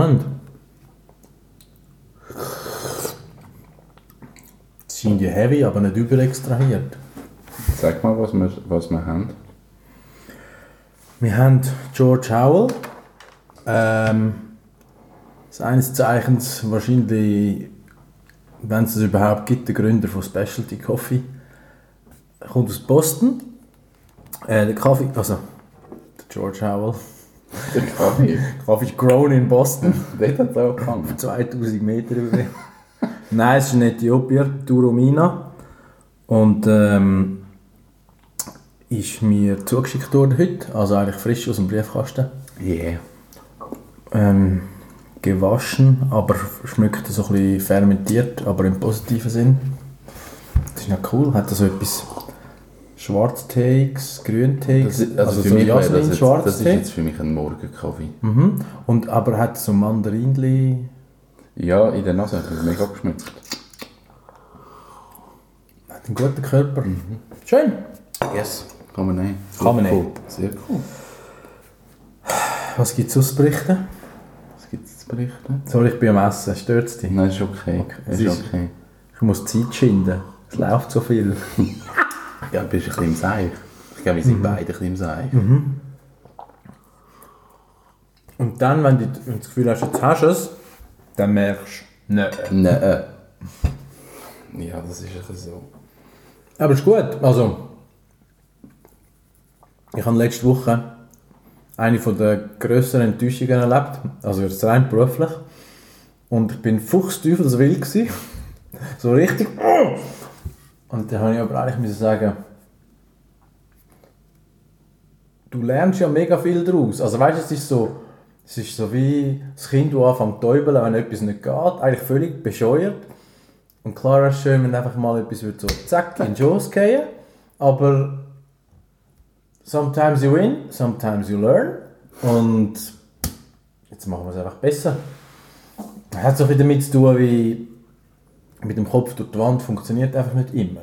Spannend. Sie sind ja heavy, aber nicht überextrahiert. Sag mal, was wir, was wir haben. Wir haben George Howell. Ähm, seines Zeichens wahrscheinlich, wenn es es überhaupt gibt, der Gründer von Specialty Coffee. Er kommt aus Boston. Äh, der Kaffee, also der George Howell. Der Kaffee. Kaffee ist grown in Boston. Dort hat es auch gefangen. 2000 Meter über mir. Nein, es ist ein Äthiopier, Turomina. Und ähm, ist mir zugeschickt worden heute, also eigentlich frisch aus dem Briefkasten. Yeah. Ähm, gewaschen, aber schmeckt so ein bisschen fermentiert, aber im positiven Sinn. Das ist ja cool, hat so etwas Schwarztees, Grüntees, Das, also, für so mich wäre das, Jasmin, jetzt, das ist jetzt für mich ein Morgenkaffee. Mhm. Und, aber hat so Mandarinli, Ja, in der Nase hat es mega geschmeckt. hat einen guten Körper. Schön. Yes. Kann man nehmen. Kann man Sehr nehmen. cool. Sehr cool. Was gibt es aus zu berichten? Was gibt es zu berichten? Sorry, ich bin am Essen. Stört es dich? Nein, ist okay. Es Ist ist- okay. Ich muss Zeit schinden. Es läuft so viel. Ja, du bist ein bisschen im Seich. Ich glaube, wir sind beide ein bisschen im Seich. Und dann, wenn du, das Gefühl hast, jetzt hast du es, dann merkst du, nein. Nein. Ja, das ist ein bisschen so. Aber ist gut. Also, ich habe letzte Woche eine von der grösseren Enttäuschungen erlebt. Also jetzt rein beruflich. Und ich bin fuchsteufelswild gewesen. So richtig. Und dann habe ich aber eigentlich müssen sagen, du lernst ja mega viel daraus. Also weißt du, es ist so, es ist so wie das Kind, das anfängt zu täubeln, wenn etwas nicht geht. Eigentlich völlig bescheuert. Und klar ist es schön, wenn einfach mal etwas wird so zack in den gehen. Aber sometimes you win, sometimes you learn. Und jetzt machen wir es einfach besser. Das hat so bisschen damit zu tun, wie mit dem Kopf durch die Wand funktioniert einfach nicht immer.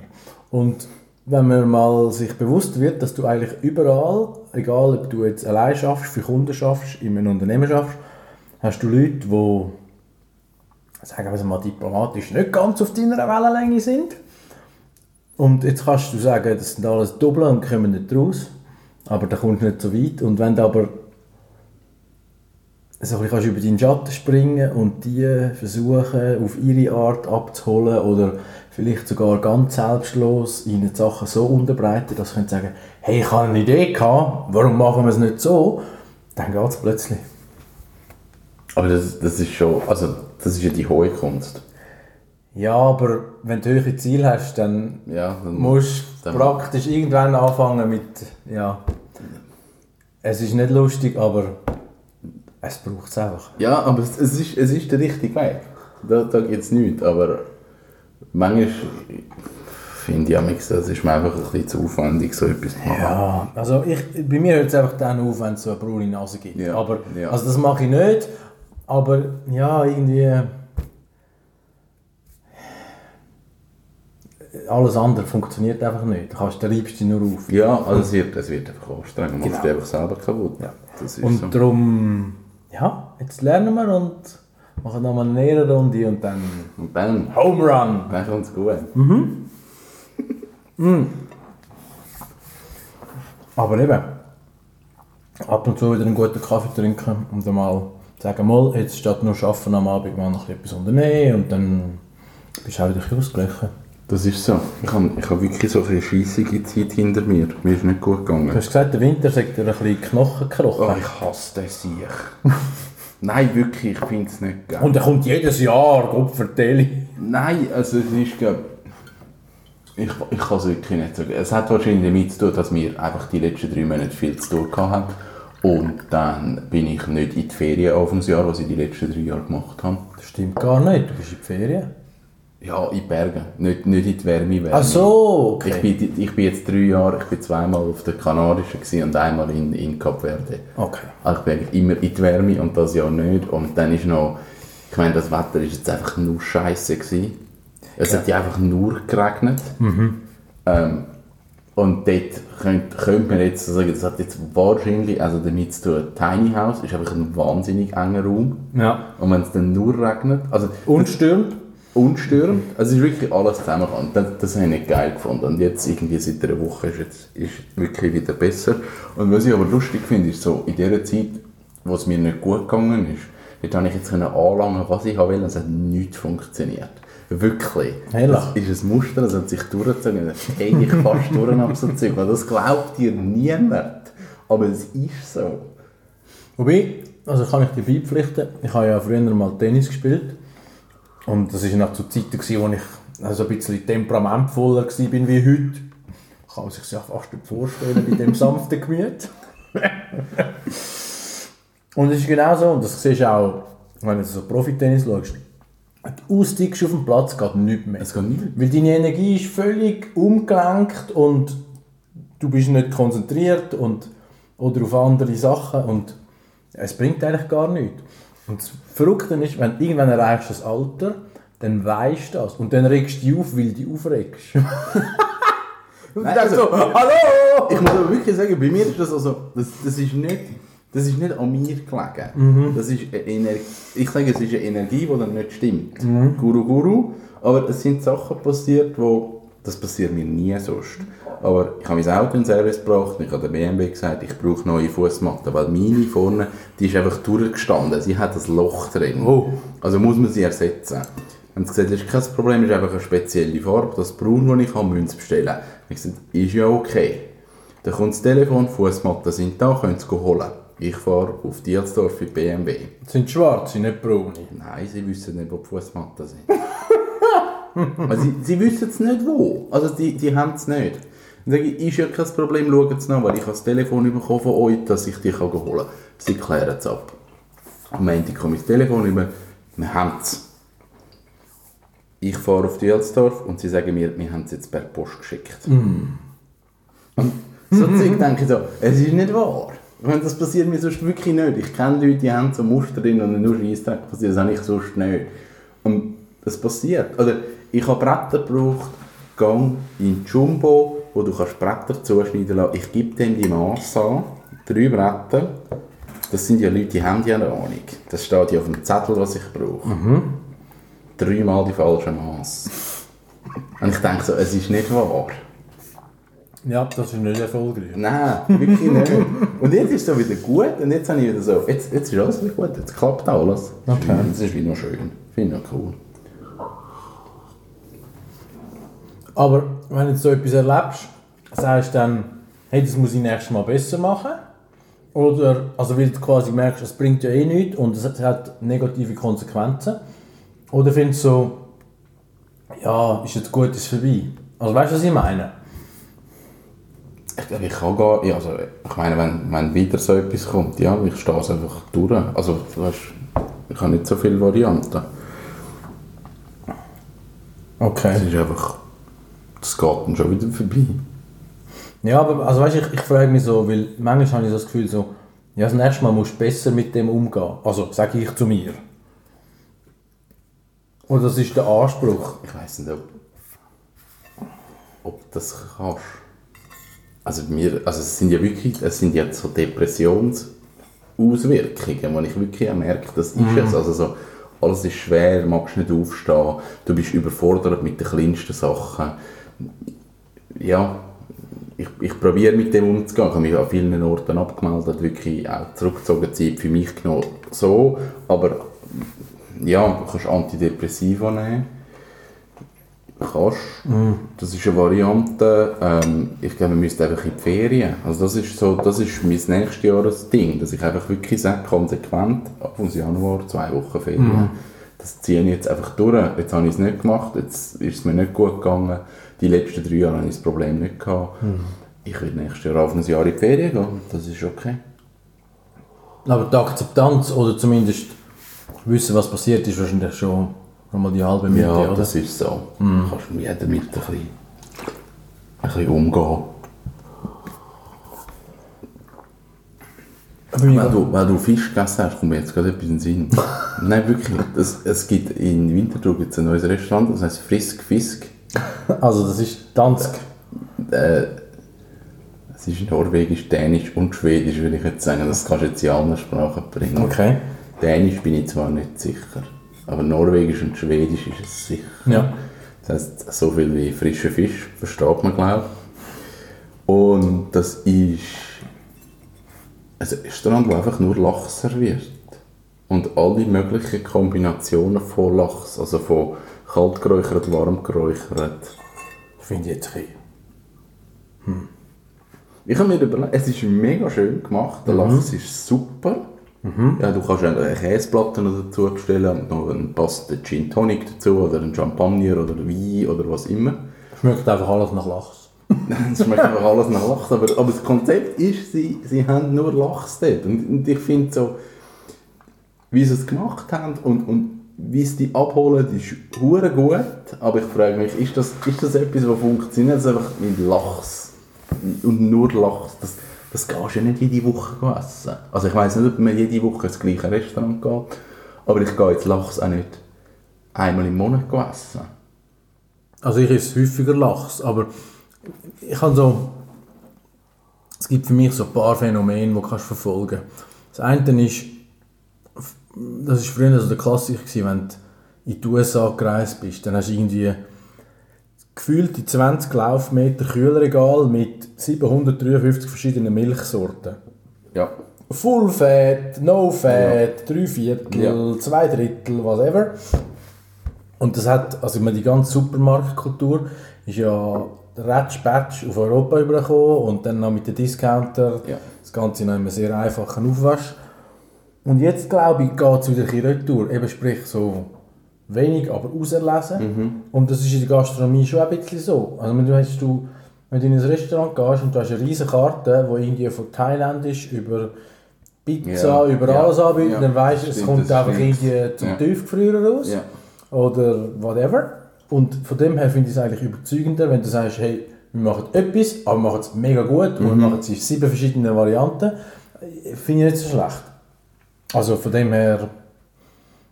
Und wenn man mal sich bewusst wird, dass du eigentlich überall, egal ob du jetzt allein schaffst, für Kunden schaffst, in einem Unternehmen schaffst, hast du Leute, die sagen wir mal diplomatisch, nicht ganz auf deiner Wellenlänge sind. Und jetzt kannst du sagen, das sind alles Doppel und kommen nicht raus. Aber da kommst du nicht so weit. Und wenn du aber so bisschen kannst über deinen Schatten springen und die versuchen, auf ihre Art abzuholen oder vielleicht sogar ganz selbstlos ihnen die Sachen so unterbreiten, dass sie können sagen hey, ich habe eine Idee gehabt, warum machen wir es nicht so? Dann geht es plötzlich. Aber das, das ist schon, also das ist ja die hohe Kunst. Ja, aber wenn du höhere Ziele hast, dann Ja, dann musst du praktisch irgendwann anfangen mit, ja, es ist nicht lustig, aber es braucht es einfach. Ja, aber es, es, ist, es ist der richtige Weg. Da, da gibt es nichts. Aber manchmal finde ich, manchmal, das ist mir einfach ein bisschen zu aufwendig, so etwas zu machen. Ja, also ich, bei mir hört es einfach dann auf, wenn es so eine braune Nase gibt. Ja, Aber, ja. Also das mache ich nicht, aber ja, irgendwie... Alles andere funktioniert einfach nicht. Du kannst, du dich nur auf. Ja, also es wird, es wird einfach anstrengend. Man Genau. macht einfach selber kaputt. Ja. Das ist Und so. darum, ja, jetzt lernen wir und machen nochmal eine Ehrenrunde und dann Und dann, Home Run! dann kommt es gut. Aber eben, ab und zu wieder einen guten Kaffee trinken und dann mal sagen, mal, jetzt statt nur arbeiten am Abend mal noch etwas unternehmen und dann bist du auch wieder ein bisschen ausgeglichen. Das ist so. Ich habe ich hab wirklich so eine scheissige Zeit hinter mir. Mir ist nicht gut gegangen. Du hast gesagt, der Winter sagt dir ein bisschen Knochen Oh, gekrochen. ich hasse das Sieg. Nein, wirklich, ich finde es nicht geil. Und er kommt jedes Jahr, Gott vertelle. Nein, also es ist, glaub, ich, ich kann es wirklich nicht sagen. Es hat wahrscheinlich damit zu tun, dass wir einfach die letzten drei Monate viel zu tun hatten. Und dann bin ich nicht in die Ferien Anfangsjahr, was ich die letzten drei Jahre gemacht habe. Das stimmt gar nicht. Du bist in die Ferien. Ja, in die Berge, nicht, nicht in die Wärme. Ach so, okay. Ich bin, ich bin jetzt drei Jahre, ich bin zweimal auf der Kanarischen und einmal in, in Kap Verde. Okay. Also ich bin immer in die Wärme und das Jahr nicht. Und dann ist noch, ich meine, das Wetter ist jetzt einfach nur scheiße gewesen. Es hat ja einfach nur geregnet. Ähm, und dort könnte, könnte man jetzt sagen, das hat jetzt wahrscheinlich, also damit zu tun, Tiny House ist einfach ein wahnsinnig enger Raum. Ja. Und wenn es dann nur regnet, also Und stürmt? Unstörend. Also es ist wirklich alles zusammengekommen. Das, das habe ich nicht geil gefunden. Und jetzt irgendwie seit einer Woche ist jetzt ist wirklich wieder besser. Und was ich aber lustig finde, ist so, in der Zeit, wo es mir nicht gut gegangen ist, dort habe ich jetzt anlangen, was ich will, und es hat nichts funktioniert. Wirklich. Ehrlich? Das ist ein Muster, das hat sich durchgezogen. Das gehe ich fast durch ab so Zeug. Das glaubt dir niemand. Aber es ist so. Wobei, also kann ich dir beipflichten, ich habe ja früher mal Tennis gespielt. Und das war noch zu Zeiten, gewesen, wo ich also ein bisschen temperamentvoller war wie heute. Kann man sich ja fast nicht vorstellen bei dem sanften Gemüt. und es ist genau so, und das siehst du auch, wenn du so Profitennis schaust, du austickst auf dem Platz, geht nichts mehr. Es geht nicht. Weil deine Energie ist völlig umgelenkt und du bist nicht konzentriert und, oder auf andere Sachen und es bringt eigentlich gar nichts. Und das Verrückte ist, wenn du irgendwann erreichst das Alter, dann weißt du das und dann regst du dich auf, weil du dich aufregst. und du Nein, also- so, hallo! Ich muss aber wirklich sagen, bei mir ist das also, das, das ist nicht, das ist nicht an mir gelegen. Das ist eine Energie, ich sage, es ist eine Energie, die dann nicht stimmt. Guru Guru, aber es sind Sachen passiert, wo, das passiert mir nie sonst. Aber ich habe mein Auto in den Service gebracht und ich habe der BMW gesagt, ich brauche neue Fußmatten, weil meine vorne, die ist einfach durchgestanden, sie hat ein Loch drin. Oh. Also muss man sie ersetzen. Haben sie gesagt, das ist kein Problem, das ist einfach eine spezielle Farbe, das Braun, das ich habe, müssen sie bestellen. Ich gesagt, ist ja okay. Dann kommt das Telefon, Fußmatten sind da, können sie holen. Ich fahre auf Dielsdorf in BMW. Das sind schwarze, nicht braune. Nein, sie wissen nicht, wo die Fußmatten sind. also sie, sie wissen es nicht wo. Also die, die haben es nicht. Dann sage ich, ist ja kein Problem, schauen Sie nach, weil ich habe das Telefon bekommen von euch, dass ich kann holen kann. Sie klären es ab. Am Montag komme ich das Telefon über, wir haben es. Ich fahre auf Dielsdorf und sie sagen mir, wir haben es jetzt per Post geschickt. Und so Zeug denke ich so, es ist nicht wahr. Wenn das passiert mir sonst wirklich nicht. Ich kenne Leute, die haben so Muster drin und nur Scheissdreck passiert. Das habe ich sonst nicht. Und das passiert. Oder ich habe Bretter gebraucht, gang in Jumbo, wo du kannst Bretter zuschneiden lassen. Ich gebe dem die Masse an, drei Bretter. Das sind ja Leute, die haben ja eine Ahnung. Das steht ja auf dem Zettel, was ich brauche. Dreimal die falsche Maße. Und ich denke so, es ist nicht wahr. Ja, das ist nicht erfolgreich. Nein, wirklich nicht. Und jetzt ist es wieder gut und jetzt habe ich wieder so, jetzt, jetzt ist alles wieder gut, jetzt klappt alles. Okay. Das ist wieder schön. Finde ich cool. Aber wenn du so etwas erlebst, sagst du dann, hey, das muss ich nächstes Mal besser machen? Oder, also weil du quasi merkst, es bringt ja eh nichts und es hat- negative Konsequenzen. Oder findest du so, ja, ist jetzt gut, ist vorbei. Also weißt du, was ich meine? Ich glaube, ich kann gar ja, also ich meine, wenn, wenn wieder so etwas kommt, ja, ich stehe es einfach durch. Also, du weißt, ich habe nicht so viele Varianten. Es Okay. ist einfach, das geht dann schon wieder vorbei. Ja, aber also weißt, ich, ich frage mich so, weil manchmal habe ich so das Gefühl so, ja, das nächste Mal musst du besser mit dem umgehen. Also, sage ich zu mir. Und das ist der Anspruch. Ich weiß nicht, ob, ob du das kannst. Also, mir, also es sind ja wirklich, es sind ja so Depressionsauswirkungen, wo ich wirklich merke, das ist es. Also so, alles ist schwer, du magst nicht aufstehen, du bist überfordert mit den kleinsten Sachen. Ja, ich, ich probiere mit dem umzugehen. Ich habe mich an vielen Orten abgemeldet, wirklich auch zurückgezogen, Zeit für mich genommen. So, aber ja, du kannst Antidepressiva nehmen. Kannst. Das ist eine Variante. Ähm, ich glaube, wir müssen einfach in die Ferien. Also das ist so, das ist mein nächstes Jahresding, dass ich einfach wirklich sage, konsequent, Anfang Januar, zwei Wochen Ferien. Das ziehe ich jetzt einfach durch. Jetzt habe ich es nicht gemacht, jetzt ist es mir nicht gut gegangen. Die letzten drei Jahre habe ich das Problem nicht gehabt. Ich will nächstes Jahr auf ein Jahr in die Ferien gehen. Das ist okay. Aber die Akzeptanz oder zumindest wissen, was passiert, ist wahrscheinlich schon nochmal die halbe Miete, Ja, oder? das ist so. Du kannst mit jeder Mitte ein bisschen, ein bisschen umgehen. Wenn du, wenn du Fisch gegessen hast, kommt mir jetzt gerade etwas in den Sinn. Nein, wirklich. Es, es gibt in Winterthur gibt's ein neues Restaurant, das heißt Frisk Fisk. Also das ist Dansk. Es ist norwegisch, dänisch und schwedisch, würde ich jetzt sagen. Das kannst du jetzt in allen Sprachen bringen. Okay. Dänisch bin ich zwar nicht sicher, aber norwegisch und schwedisch ist es sicher. Ja. Das heisst, so viel wie frischer Fisch, versteht man, glaube ich. Und das ist ein Restaurant, wo einfach nur Lachs serviert. Und alle möglichen Kombinationen von Lachs, also von kalt geräuchert, warm geräuchert. Finde ich jetzt ein bisschen. Ich habe mir überlegt, es ist mega schön gemacht, der Lachs ist super. Ja, du kannst eine Käseplatte noch dazu bestellen und noch einen passenden Gin Tonic dazu oder einen Champagner oder Wein oder was immer. Schmeckt einfach alles nach Lachs. Es schmeckt einfach alles nach Lachs, aber, aber das Konzept ist, sie, sie haben nur Lachs dort. Und, und ich finde so, wie sie es gemacht haben und, und wie sie die abholen, ist hure gut. Aber ich frage mich, ist das, ist das etwas, was funktioniert? Das einfach mit Lachs und nur Lachs. Das, das gehst du ja nicht jede Woche essen. Also ich weiß nicht, ob man jede Woche ins gleiche Restaurant geht, aber ich gehe jetzt Lachs auch nicht einmal im Monat essen. Also ich esse häufiger Lachs, aber ich habe so... Es gibt für mich so ein paar Phänomene, die du kannst verfolgen kannst. Das eine ist, das war früher so der Klassiker, gewesen, wenn du in die USA gereist bist, dann hast du irgendwie gefühlte 20 Laufmeter Kühlregal mit 753 verschiedenen Milchsorten. Ja. Full Fat, No Fat, drei Viertel, Ja. zwei Drittel, whatever. Und das hat, also ich meine, die ganze Supermarktkultur ist ja ratsch auf Europa übergekommen und dann noch mit den Discounter Ja. das Ganze noch in einem sehr einfachen Aufwasch. Und jetzt, glaube ich, geht es wieder ein bisschen retour. Eben sprich so wenig, aber auserlesen. Und das ist in der Gastronomie schon ein bisschen so. Also wenn du, wenn du in ein Restaurant gehst und du hast eine riesige Karte, die irgendwie von thailändisch über Pizza, Ja, über ja, alles anbietet, ja, dann weißt du, es stimmt, kommt einfach stimmt. irgendwie zum Ja. Tiefgefrierer raus. Ja. Oder whatever. Und von dem her finde ich es eigentlich überzeugender, wenn du sagst, hey, wir machen etwas, aber wir machen es mega gut und wir Mhm. machen es in sieben verschiedenen Varianten. Finde ich nicht so schlecht. Also von dem her,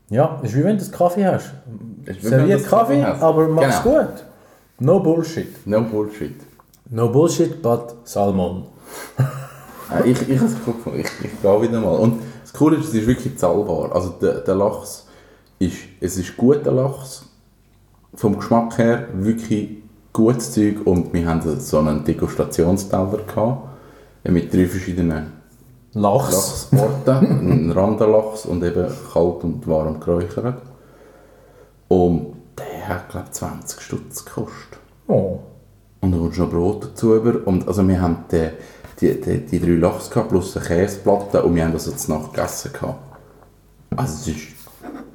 ja, ist wie wenn du einen Kaffee hast. Serviert Kaffee Kaffee, aber mach's Genau. gut. No Bullshit. No Bullshit. No Bullshit, but Salmon. Ich, ich gefunden. Ich, ich gehe wieder mal. Und das Coole ist, es ist wirklich zahlbar. Also der, der Lachs ist, es ist guter Lachs. Vom Geschmack her wirklich gutes Zeug. Und wir haben so einen Degustationsteller gehabt. Mit drei verschiedenen Lachs. Lachsorten. ein Randerlachs und eben kalt und warm geräuchert. Und der hat, glaube ich, 20 Stutz gekostet. Oh. Und dann kommst du noch Brot dazu über. Und also wir haben die, die, die, die drei Lachs gehabt, plus eine Käseplatte und wir haben das jetzt Nacht gegessen. Gehabt. Also es ist,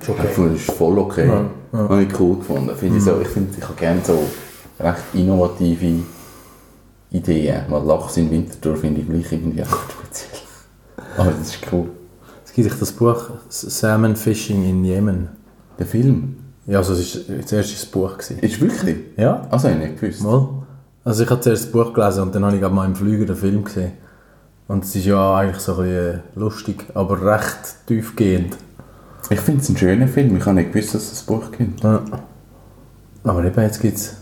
okay. ich finde, es ist voll okay. Ja, ja. Habe ich cool gefunden. Finde ich, so, ich, finde, ich habe gerne so recht innovative Ideen. Weil Lachs in Winterthur finde ich gleich irgendwie recht speziell. Aber das ist cool. Es gibt sich das Buch Salmon Fishing in Yemen. Der Film Ja, also es war zuerst das Buch. Gewesen. ist wirklich... Ja, Also ich nicht gewusst. mal. Also ich habe zuerst das Buch gelesen und dann habe ich mal im Flüger den Film gesehen. Und es ist ja eigentlich so ein bisschen lustig, aber recht tiefgehend. Ich finde es ein schöner Film. Ich habe nicht gewusst, dass es das Buch gibt. Ja. Aber eben, jetzt gibt es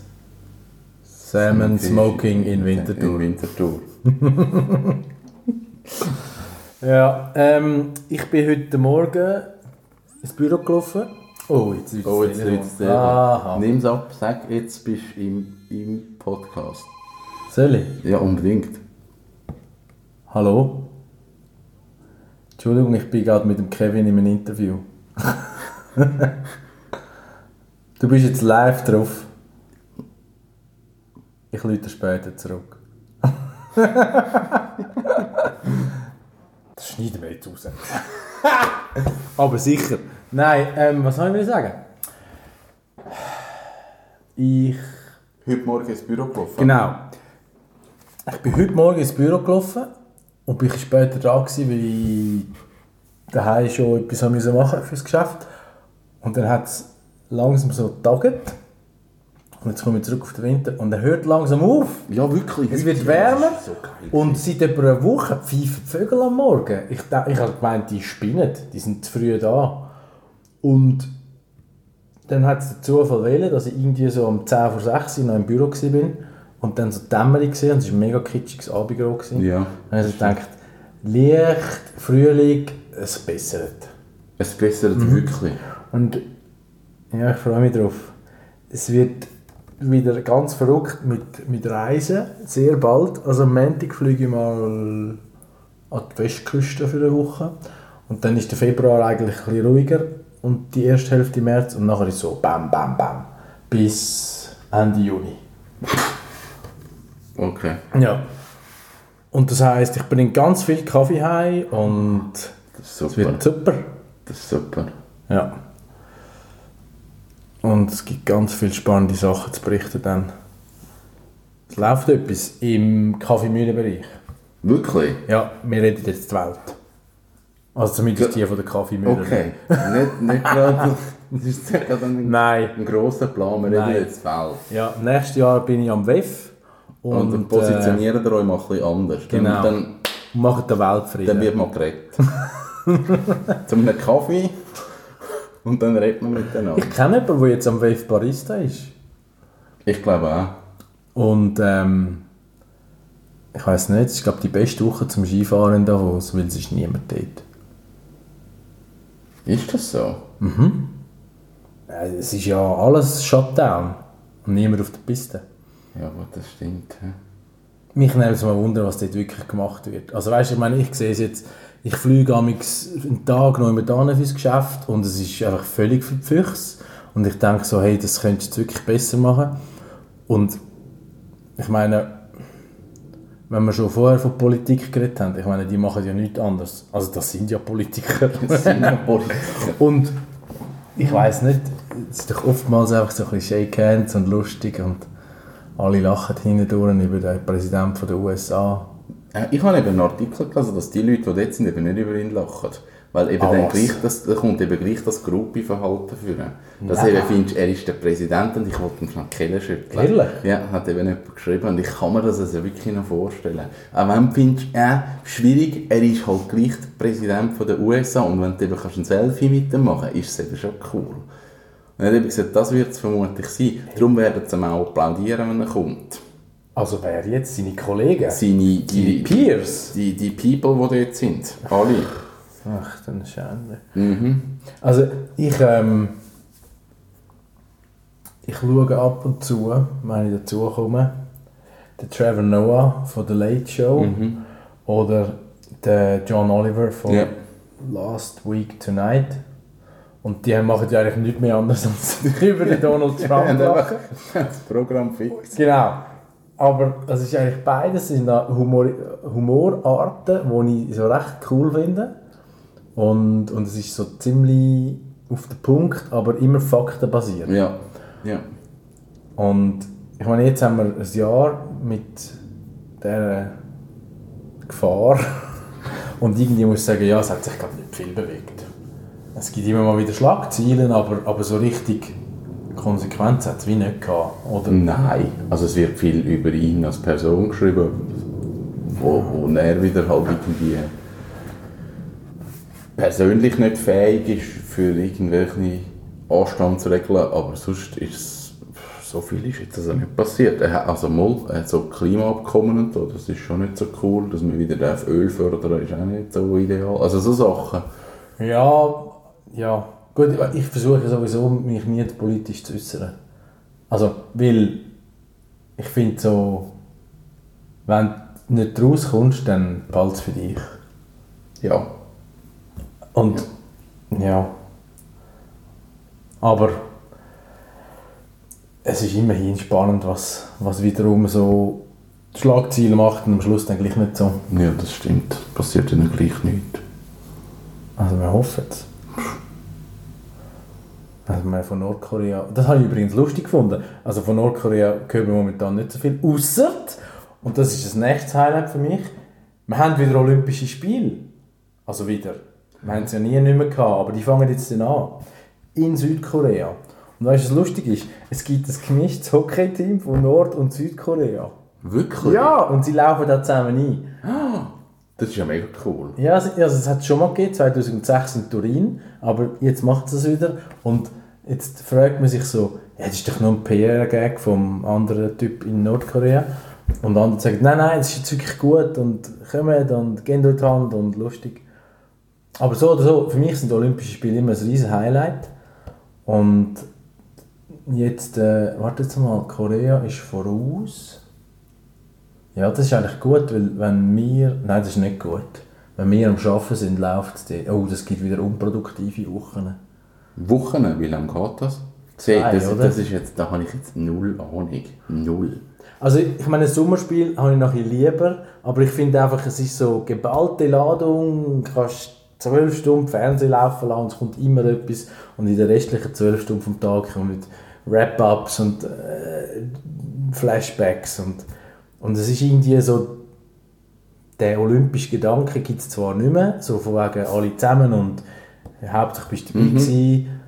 Salmon Smoking in In Winterthur. Ja, ähm, ich bin heute Morgen ins Büro gelaufen. Oh, jetzt ist Oh, jetzt es Aha. Nimm es ab, sag, jetzt bist du im, im Podcast. Soll ich? Ja, unbedingt. Hallo? Entschuldigung, ich bin gerade mit dem Kevin in einem Interview. du bist jetzt live drauf. Ich rufe später zurück. das schneiden wir jetzt raus. Aber sicher. Nein, ähm, was soll ich sagen? Ich Heute Morgen ins Büro gelaufen. Genau. Ich bin heute Morgen ins Büro gelaufen und bin später da gewesen, weil ich daheim schon etwas haben müssen machen fürs Geschäft. Und dann hat es langsam so getagt. Und jetzt komme ich zurück auf den Winter und er hört langsam auf. Ja, wirklich. Es wird wärmer so und seit etwa einer Woche pfeifen die Vögel am Morgen. Ich, ich habe gemeint, die spinnen, die sind zu früh da. Und dann hat es den Zufall wählen, dass ich irgendwie so um 10 vor 6 Uhr noch im Büro war und dann so Dämmerung gesehen und es war ein mega kitschiges gewesen. Ja. Und dann habe ich gedacht, Licht, Frühling, es bessert. Es bessert Mhm. wirklich. Und ja, ich freue mich drauf. Es wird wieder ganz verrückt mit, mit Reisen, sehr bald. Also am Montag fliege ich mal an die Westküste für eine Woche. Und dann ist der Februar eigentlich ein bisschen ruhiger und die erste Hälfte März und nachher ist so bam, bam, bam bis Ende Juni. Okay. Ja. Und das heisst, ich bringe ganz viel Kaffee heim und Das ist es super. wird super. Das ist super. Ja. Und es gibt ganz viele spannende Sachen zu berichten dann. Es läuft etwas im Kaffeemühlenbereich. Wirklich? Ja, wir reden jetzt die Welt. Also zumindest die von der Kaffeemühle. Okay. nicht, nicht gerade. Das ist gerade ein, Nein. ein grosser Plan. Wir reden jetzt Welt. Ja, nächstes Jahr bin ich am WEF Und, und, äh, positionieren wir euch mal ein bisschen anders. Dann- Genau. Dann, machen den Weltfrieden. dann wird mal geredet. Zu einem Kaffee. Und dann redet man miteinander. ich kenne jemanden, der jetzt am WEF Barista ist. Ich glaube auch. Und ähm, ich weiß nicht, es ist glaube die beste Woche zum Skifahren in Davos, weil es ist niemand dort. Ist das so? Äh, Es ist ja alles Shutdown und niemand auf der Piste. Ja, gut, das stimmt. ja. Mich nimmt es mal Wunder, was dort wirklich gemacht wird. Also weißt du, ich meine, ich sehe es jetzt, ich fliege amigs einen Tag noch immer hin fürs Geschäft und es ist einfach völlig Füchse. Und ich denke so, hey, das könntest du jetzt wirklich besser machen. Und ich meine, wenn wir schon vorher von Politik geredet haben, ich meine, die machen ja nichts anderes. Also das sind ja Politiker. Das sind ja Politiker. Und ich weiß nicht, es ist doch oftmals einfach so ein bisschen Shake Hands und lustig und alle lachen hindurch über den Präsidenten der USA. Äh, Ich habe eben einen Artikel gelesen, dass die Leute, die dort sind, eben nicht über ihn lachen. Weil eben Ah, dann gleich das, da kommt eben gleich das Gruppenverhalten führen. Dass Nein. eben findest, er ist der Präsident und ich wollte ihm die Kehle schütteln. Ehrlich? Ja, hat eben jemand geschrieben und ich kann mir das also wirklich noch vorstellen. Auch wenn du findest, äh, schwierig, er ist halt gleich der Präsident von der USA und wenn du eben kannst ein Selfie mit ihm machen ist es eben schon cool. Und er hat eben gesagt, das wird es vermutlich sein. Darum werden sie ihm auch applaudieren, wenn er kommt. Also wer jetzt? Seine Kollegen? Seine, Die die, Peers? die, die People, die dort sind. Alle. Ach, dann Schande. Mhm. Also ich, ähm, ich schaue ab und zu, wenn ich dazu komme, den Trevor Noah von The Late Show oder den John Oliver von Ja. Last Week Tonight. Und die machen ja eigentlich nichts mehr anderes als über den Donald Trump lachen. das Programm fix. Genau. Aber das ist eigentlich beides sind Humor, Humorarten, die ich so recht cool finde. Und, und es ist so ziemlich auf den Punkt, aber immer faktenbasiert. Ja. Ja. Und ich meine, jetzt haben wir ein Jahr mit dieser Gefahr. Und irgendwie muss ich sagen, ja, es hat sich gerade nicht viel bewegt. Es gibt immer mal wieder Schlagzeilen, aber, aber so richtig Konsequenz hat es wie nicht gehabt. Oder? Nein. Also es wird viel über ihn als Person geschrieben, wo, wo er wieder halt irgendwie persönlich nicht fähig ist für irgendwelche Anstandsregeln, aber sonst ist es so viel ist jetzt also nicht passiert. Er hat also mal so Klimaabkommen und so, das ist schon nicht so cool, dass man wieder darf Öl fördern ist auch nicht so ideal. Also so Sachen. Ja, ja. Gut, ich versuche sowieso, mich nie politisch zu äußern. Also, weil ich finde so, wenn du nicht rauskommst, dann bald für dich. Ja. Und ja. Aber es ist immerhin spannend, was, was wiederum so Schlagziele macht und am Schluss dann gleich nicht so. Ja, das stimmt. Passiert ihnen gleich nichts. Also wir hoffen es. Also wir von Nordkorea, das habe ich übrigens lustig gefunden. Also von Nordkorea hören wir momentan nicht so viel, außer und das ist das nächste Highlight für mich. Wir haben wieder Olympische Spiele. Also wieder. Wir haben es ja nie nicht mehr gehabt, aber die fangen jetzt dann an. In Südkorea. Und weißt du, was lustig ist? Es gibt ein gemischtes Hockey-Team von Nord- und Südkorea. Wirklich? Ja, und sie laufen da zusammen ein. Das ist ja mega cool. Ja, also also es hat es schon mal gegeben, 2006 in Turin, aber jetzt macht es es wieder. Und jetzt fragt man sich so, ja, das ist doch nur ein PR-Gag vom anderen Typ in Nordkorea. Und andere sagen, nein, nein, das ist jetzt wirklich gut und kommt und gehen die Hand und lustig. Aber so oder so, für mich sind Olympische Spiele immer ein riesen Highlight. Und jetzt, äh, warte jetzt mal, Korea ist voraus. Ja, das ist eigentlich gut, weil wenn wir... Nein, das ist nicht gut. Wenn wir am Arbeiten sind, läuft es. Oh, das gibt wieder unproduktive Wochen. Wochen, wie lange geht das? Seht, das, das ist jetzt, da habe ich jetzt null Ahnung. Null. Also ich meine, ein Sommerspiel habe ich bisschen lieber, aber ich finde einfach, es ist so geballte Ladung, du kannst zwölf Stunden Fernsehen laufen lassen und es kommt immer etwas und in den restlichen zwölf Stunden vom Tag kommen Wrap-Ups und äh, Flashbacks und, und es ist irgendwie so, der olympische Gedanke gibt es zwar nicht mehr, so von wegen alle zusammen und hauptsächlich bist du dabei gewesen,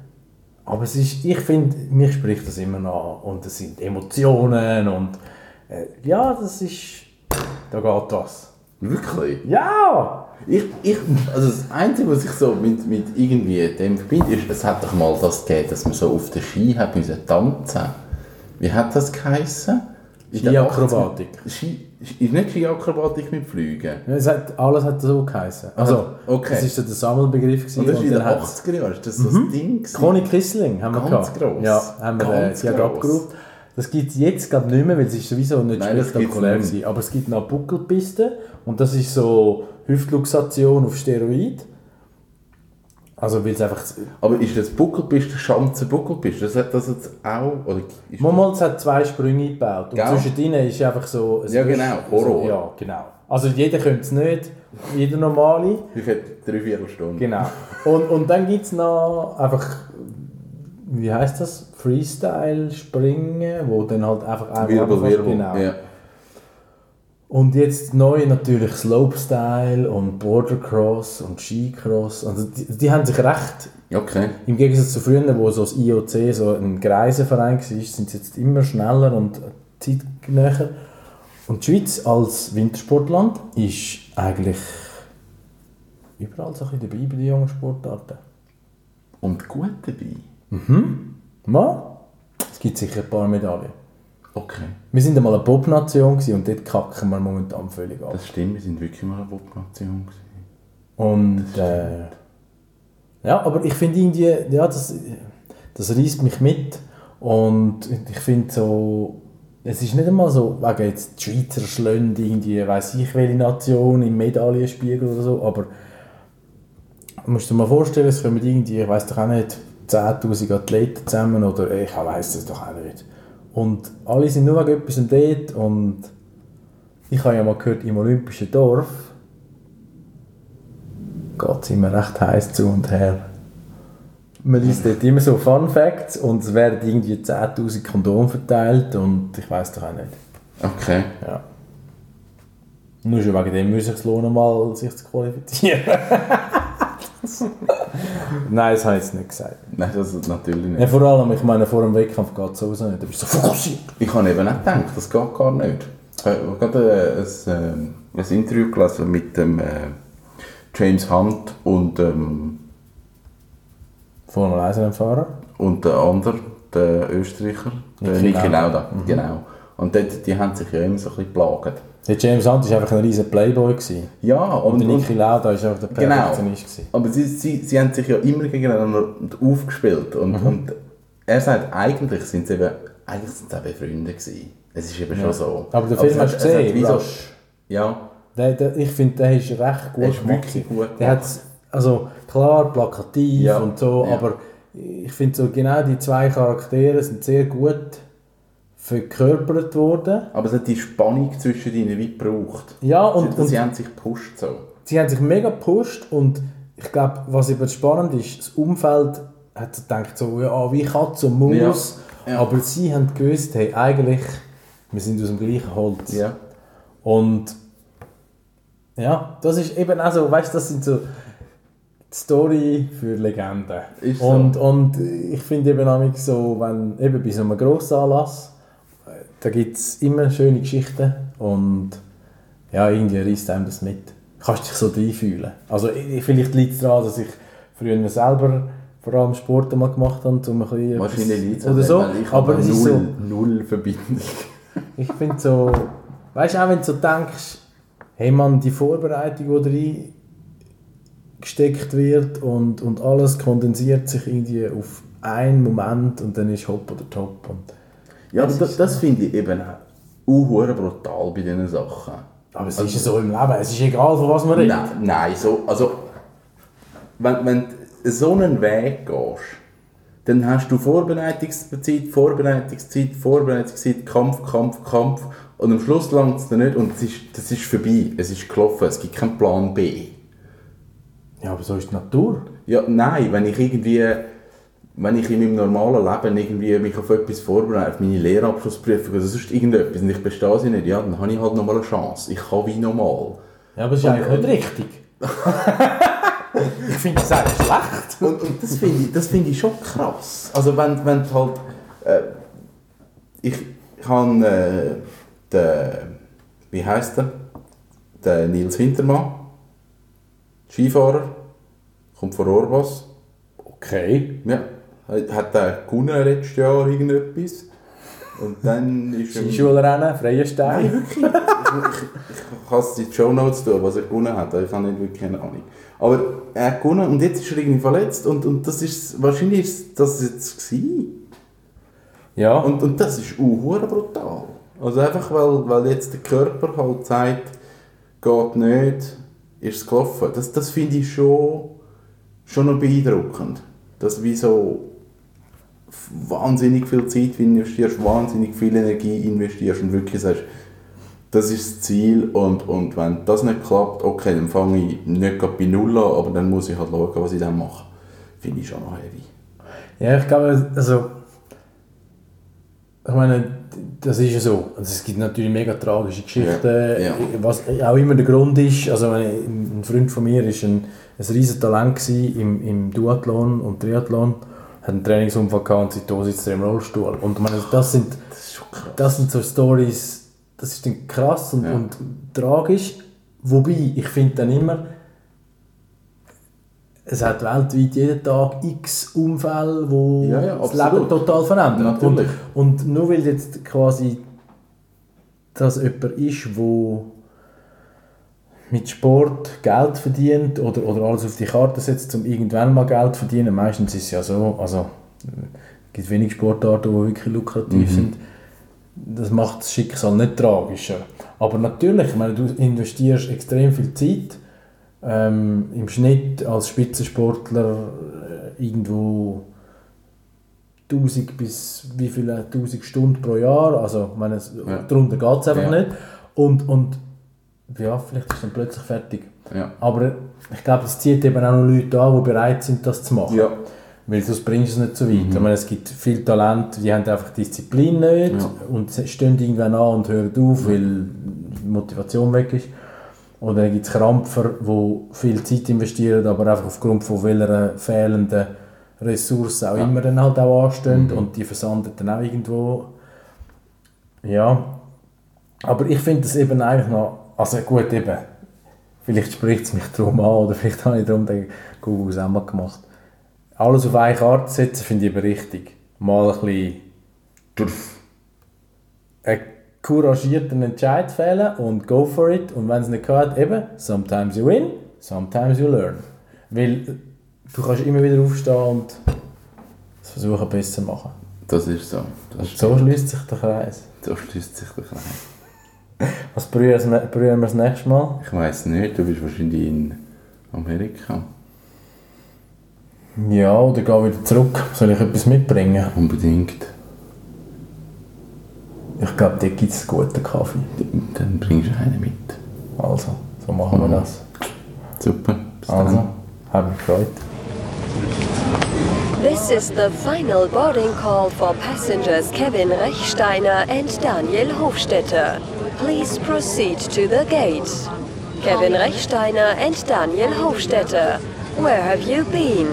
aber es ist, ich finde, mich spricht das immer noch an. Und es sind Emotionen und äh, ja, das ist, da geht was. Wirklich? Ja! Ich, ich, also das Einzige, was ich so mit, mit irgendwie dem verbinde, ist, es hat doch mal das gegeben, dass man so auf der Ski hat müssen tanzen. Wie hat das geheissen? Skiakrobatik. 80 Ski, ist nicht Skiakrobatik mit Flügen? Es hat, alles hat so geheißen. Also, okay. das ist so der Sammelbegriff. gewesen Und das ist in den hat's- 80er Jahren, ist das so ein Ding gewesen? Conny Kissling haben wir Ganz gehabt. gross. Ja, haben wir äh, Ganz die hat gross. abgerufen. Das gibt es jetzt glaube nicht mehr, weil es ist sowieso nicht Nein, das spektakulär gewesen. Aber es gibt noch Buckelpisten und das ist so Hüftluxation auf Steroid. Also weil es einfach... Aber ist das Buckelpiste, Schanze Buckelpiste, das hat das jetzt auch, oder es hat zwei Sprünge eingebaut und Gell? zwischendrin ist einfach so... Ja, genau, Horror. So, ja, genau. Also jeder könnte es nicht, jeder Normale. Wie viel? Drei, vier Stunden. Genau. Und, und dann gibt es noch einfach, wie heißt das? Freestyle-Springen, wo dann halt einfach Wirbel. Wirbel. Genau. Ja. Und jetzt neu natürlich Slopestyle und Bordercross und Skicross. Also die, die haben sich recht, Okay. im Gegensatz zu früher, wo so das IOC so ein Greisenverein war, sind sie jetzt immer schneller und zeitnäher. Und die Schweiz als Wintersportland ist eigentlich überall so ein bisschen dabei bei den jungen Sportarten. Und gut dabei. Ma, es gibt sicher ein paar Medaillen. Okay. Wir sind einmal eine Pop-Nation und dort kacken wir momentan völlig ab. Das stimmt, wir sind wirklich mal eine Popnation. Und äh, ja, aber ich finde irgendwie, ja, das, das reißt mich mit und ich finde so, es ist nicht einmal so, wegen jetzt die Schweizer schlönd irgendwie, weiß ich welche Nation im Medaillenspiegel oder so, aber du musst dir mal vorstellen, es kommen irgendwie, ich weiß doch auch nicht, 10'000 Athleten zusammen oder ich weiß es doch auch nicht. Und alle sind nur wegen etwas dort und ich habe ja mal gehört, im Olympischen Dorf geht es immer recht heiß zu und her. Man liest dort immer so Fun Facts und es werden irgendwie 10'000 Kondome verteilt und ich weiß doch auch nicht. Okay. Ja. Nur schon wegen dem muss es sich lohnen, mal sich zu qualifizieren. Nein, das habe ich jetzt nicht gesagt. Nein, das ist natürlich nicht. Ja, vor allem, ich meine, vor dem Wettkampf geht es sowieso nicht. Du bist so fokussiert. Ich habe eben auch gedacht, das geht gar nicht. Ich habe gerade äh, ein, äh, ein Interview gelesen mit dem äh, James Hunt und, ähm, Formel 1 Fahrer. und der andere, der Österreicher, der Niki Lauda. Lauda. Genau. Und dort, die haben sich ja immer so ein bisschen geplagt. Der James Hunt war einfach ein riesen Playboy. Gewesen. Ja, Und, und, der Niki Lauda war einfach der Genau. Perfektionist. Gewesen. aber sie, sie, sie haben sich ja immer gegeneinander aufgespielt. Und, Mhm. und er sagt, eigentlich sind sie eben, eigentlich sind sie eben Freunde gewesen. Es ist eben schon so. Aber den Aber Film es hast du hat- es hat gesehen, so- Rush? Ja, Der, der, ich finde, der ist recht gut Er ist wirklich gut Der hat also klar plakativ Ja, und so, ja. aber ich finde so genau die zwei Charaktere sind sehr gut verkörpert worden. aber es hat die Spannung zwischen ihnen wie gebraucht. Ja, und, sie, und sie haben sich gepusht so. sie haben sich mega gepusht und ich glaube, was eben spannend ist, das Umfeld hat gedacht, so, ja, wie Katz und Maus, Ja, ja. aber sie haben gewusst, hey, eigentlich, wir sind aus dem gleichen Holz. Ja. Und ja, das ist eben auch so, weißt du, das sind so die Story für Legenden. So. und, und ich finde eben auch so, wenn eben bei so einem grossen Anlass, da gibt es immer schöne Geschichten und ja, irgendwie reißt einem das mit. Du kannst dich so reinfühlen. Also ich- vielleicht liegt es daran, dass ich früher selber vor allem Sport mal gemacht habe, um ein bisschen Wahrscheinlich liegt oder so. Aber es ist null, so, null Verbindung. ich finde so, weißt du, auch wenn du so denkst, hey man, die Vorbereitung, die gesteckt wird und, und alles kondensiert sich irgendwie auf einen Moment und dann ist hopp oder top. Und, Ja, aber das, das finde ich eben auch brutal bei diesen Sachen. aber es ist ja so im Leben, es ist egal, von was man redet. Nein, nein so, also wenn, wenn du so einen Weg gehst, dann hast du Vorbereitungszeit, Vorbereitungszeit, Vorbereitungszeit, Kampf, Kampf, Kampf und am Schluss langt es dir nicht und es ist, das ist vorbei, es ist gelaufen, es gibt keinen Plan B. Ja, aber so ist die Natur. Ja, nein, wenn ich irgendwie, wenn ich in meinem normalen Leben irgendwie mich auf etwas vorbereite, auf meine Lehrabschlussprüfung oder sonst irgendetwas und ich bestehe sie nicht, ja, dann habe ich halt nochmal eine Chance. Ich kann wie normal. Ja, aber es ist Und- eigentlich nicht richtig. ich finde das eigentlich schlecht. Und, und das finde ich, das find ich schon krass. Also wenn, wenn halt... Äh, ich ich habe äh, den... Wie heisst der? Den Nils Hintermann. Skifahrer. Kommt von Orbas. Okay. Ja. Hat er gewonnen letztes Jahr irgendetwas. Und dann ist er... Skischulrennen, freie Stein. Nein, wirklich. ich, ich, kann es in die Show Notes tun, was er gewonnen hat. Ich habe nicht wirklich keine Ahnung. Aber er hat gewonnen und jetzt ist er irgendwie verletzt und, und das ist wahrscheinlich ist das jetzt gewesen. Ja. Und, und das ist hure brutal. Also einfach weil, weil jetzt der Körper halt sagt, geht nicht, ist es gelaufen. Das, das finde ich schon, schon noch beeindruckend. Dass wie so wahnsinnig viel Zeit investierst, wahnsinnig viel Energie investierst und wirklich sagst, das ist das Ziel und, und wenn das nicht klappt, okay, dann fange ich nicht bei Null an, aber dann muss ich halt schauen, was ich dann mache. Finde ich schon noch heavy. Ja, ich glaube, also. Ich meine, das ist ja so. Also es gibt natürlich mega tragische Geschichten, Ja, ja. was auch immer der Grund ist. Also ein Freund von mir war ein, ein riesen Talent im, im Duathlon und Triathlon. Hat einen Trainingsunfall gehabt und seitdem sitzt er im Rollstuhl. Und ich meine, das sind, Das das sind so Stories, das ist dann krass und, Ja. und tragisch. Wobei, ich finde dann immer, es hat weltweit jeden Tag x Unfälle, die Ja, ja, das. Leben total verändern. Und, und nur weil jetzt quasi das jemand ist, wo mit Sport Geld verdient oder, oder alles auf die Karte setzt, um irgendwann mal Geld zu verdienen. Meistens ist es ja so, also es gibt wenig Sportarten, die wirklich lukrativ sind. Das macht das Schicksal nicht tragischer. Aber natürlich, ich meine, du investierst extrem viel Zeit. Ähm, Im Schnitt als Spitzensportler äh, irgendwo 1000 bis wie viele 1000 Stunden pro Jahr. Also, ich meine, Ja. darunter geht es einfach Ja. nicht. Und, und ja, vielleicht ist es dann plötzlich fertig. Ja. Aber ich glaube, es zieht eben auch noch Leute an, die bereit sind, das zu machen. Ja. Weil sonst bringst du es nicht so weit. Ich meine, es gibt viele Talente, die haben einfach Disziplin nicht Ja. und stehen irgendwann an und hören auf, weil die Motivation weg ist. Oder dann gibt es Krampfer, die viel Zeit investieren, aber einfach aufgrund von welcher fehlenden Ressourcen auch Ja. immer dann halt auch anstehen und die versandet dann auch irgendwo. Ja, aber ich finde das eben eigentlich noch, also gut eben, vielleicht spricht es mich darum an oder vielleicht habe ich darum den Google auch mal gemacht. Alles auf eine Karte setzen finde ich aber richtig. Mal ein bisschen Tuff. einen couragierten Entscheid fällen und go for it. Und wenn es nicht geht, eben, sometimes you win, sometimes you learn. Weil du kannst immer wieder aufstehen und es versuchen besser zu machen. Das ist so. Das Und so schließt sich der Kreis. so schließt sich der Kreis. Was berühren wir das- das nächste Mal? Ich weiß nicht, du bist wahrscheinlich in Amerika. Ja, oder geh wieder zurück. Soll ich etwas mitbringen? Unbedingt. Ich glaube, dort gibt es guten Kaffee. Dann bringst du einen mit. Also, so machen wir Mhm. das. Super. Bis dann. Also, hat mich gefreut. This is the final boarding call for passengers Kevin Rechsteiner and Daniel Hofstetter. Please proceed to the gate. Kevin Rechsteiner and Daniel Hofstetter. Where have you been?